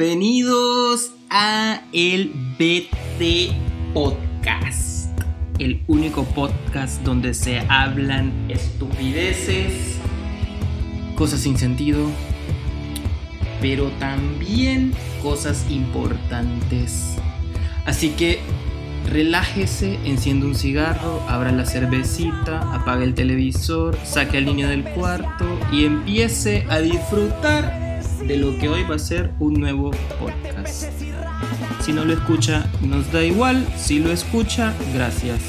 Bienvenidos a el BT Podcast, el único podcast donde se hablan estupideces, cosas sin sentido, pero también cosas importantes. Así que relájese, enciende un cigarro, abra la cervecita, apague el televisor, saque al niño del cuarto y empiece a disfrutar de lo que hoy va a ser un nuevo podcast. Si no lo escucha, nos da igual. Si lo escucha, gracias.